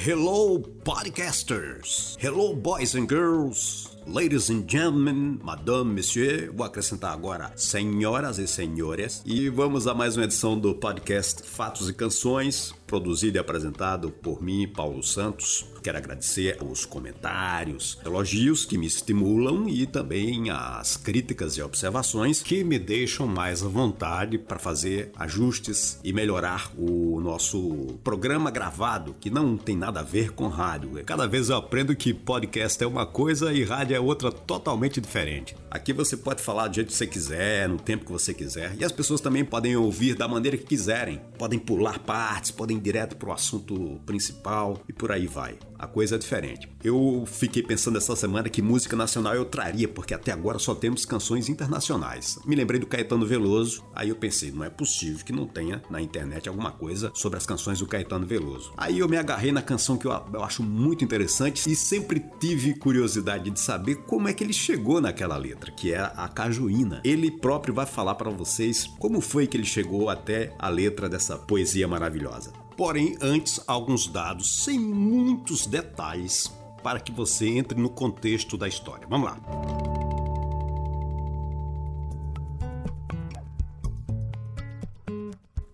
Hello, podcasters! Hello, boys and girls! Ladies and gentlemen, madame, monsieur, vou acrescentar agora senhoras e senhores. E vamos a mais uma edição do podcast Fatos e Canções, produzido e apresentado por mim, Paulo Santos. Quero agradecer os comentários, elogios que me estimulam e também as críticas e observações que me deixam mais à vontade para fazer ajustes e melhorar o nosso programa gravado, que não tem nada a ver com rádio. Cada vez eu aprendo que podcast é uma coisa e rádio é outra totalmente diferente. Aqui você pode falar do jeito que você quiser, no tempo que você quiser, e as pessoas também podem ouvir da maneira que quiserem. Podem pular partes, podem ir direto para o assunto principal e por aí vai. A coisa é diferente. Eu fiquei pensando essa semana que música nacional eu traria, porque até agora só temos canções internacionais. Me lembrei do Caetano Veloso, aí eu pensei, não é possível que não tenha na internet alguma coisa sobre as canções do Caetano Veloso. Aí eu me agarrei na canção que eu, eu acho muito interessante e sempre tive curiosidade de saber como é que ele chegou naquela letra, que é a Cajuína. Ele próprio vai falar para vocês como foi que ele chegou até a letra dessa poesia maravilhosa. Porém, antes, alguns dados sem muitos detalhes para que você entre no contexto da história. Vamos lá.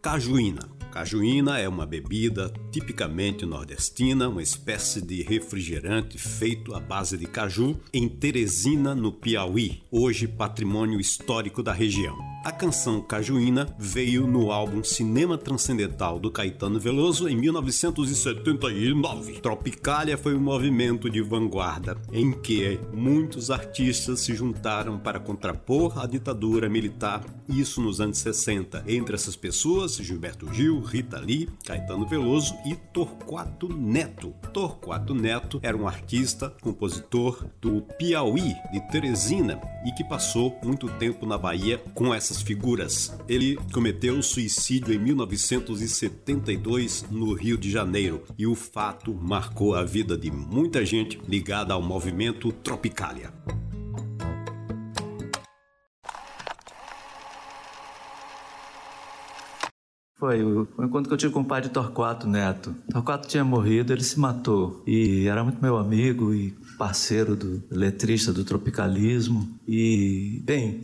Cajuína Cajuína é uma bebida tipicamente nordestina, uma espécie de refrigerante feito à base de caju em Teresina, no Piauí, hoje patrimônio histórico da região. A canção Cajuína veio no álbum Cinema Transcendental do Caetano Veloso em 1979. Tropicália foi um movimento de vanguarda em que muitos artistas se juntaram para contrapor a ditadura militar, isso nos anos 60. Entre essas pessoas, Gilberto Gil, Rita Lee, Caetano Veloso e Torquato Neto. Torquato Neto era um artista, compositor do Piauí, de Teresina, e que passou muito tempo na Bahia com figuras. Ele cometeu suicídio em 1972 no Rio de Janeiro e o fato marcou a vida de muita gente ligada ao movimento Tropicália. Foi o, encontro que eu tive com o pai de Torquato Neto. Torquato tinha morrido, ele se matou. E era muito meu amigo e parceiro do letrista do tropicalismo. E, bem,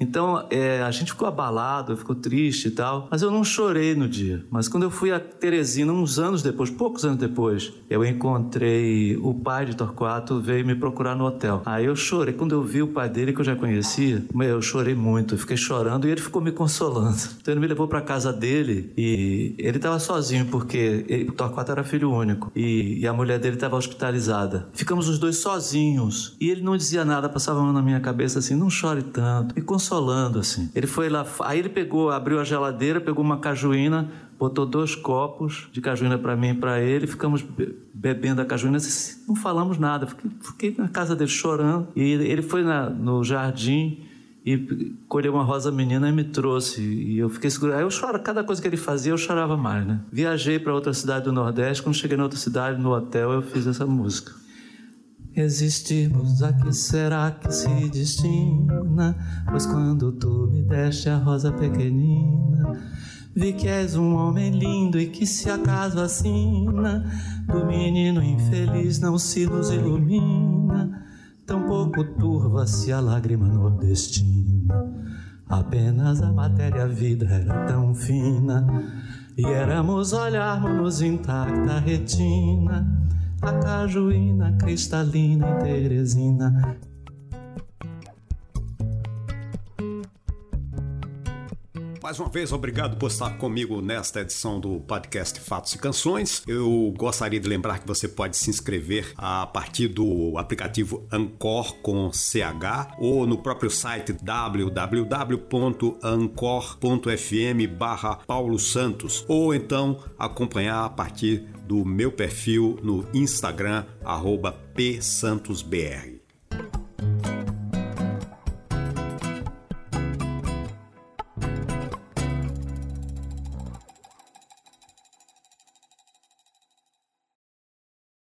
então é, a gente ficou abalado, ficou triste e tal, mas eu não chorei no dia. Mas quando eu fui a Teresina, uns anos depois, poucos anos depois, eu encontrei o pai de Torquato, veio me procurar no hotel. Aí eu chorei. Quando eu vi o pai dele, que eu já conhecia, eu chorei muito, eu fiquei chorando e ele ficou me consolando. Então ele me levou para casa dele e ele estava sozinho, porque ele, o Torquato era filho único e, e a mulher dele estava hospitalizada. Ficamos os dois sozinhos e ele não dizia nada, passava a mão na minha cabeça assim: não chore tanto. Me consolando consolando, assim. Ele foi lá, aí ele pegou, abriu a geladeira, pegou uma cajuína, botou dois copos de cajuína para mim e para ele, ficamos bebendo a cajuína, não falamos nada. Fiquei, fiquei na casa dele chorando. E ele foi na, no jardim e colheu uma rosa menina e me trouxe. E eu fiquei seguro. Aí eu choro, cada coisa que ele fazia eu chorava mais, né? Viajei para outra cidade do Nordeste, quando cheguei na outra cidade, no hotel, eu fiz essa música. Existirmos a que será que se destina? Pois quando tu me deste a rosa pequenina, vi que és um homem lindo e que se acaso assina, do menino infeliz não se nos ilumina, tampouco turva-se a lágrima nordestina. Apenas a matéria vida era tão fina, e éramos olharmos intacta retina a cajuína cristalina em Teresina. Mais uma vez, obrigado por estar comigo nesta edição do podcast Fatos e Canções. Eu gostaria de lembrar que você pode se inscrever a partir do aplicativo Ancor com CH ou no próprio site www.ancor.fm barra Paulo Santos ou então acompanhar a partir do meu perfil no Instagram, arroba psantosbr.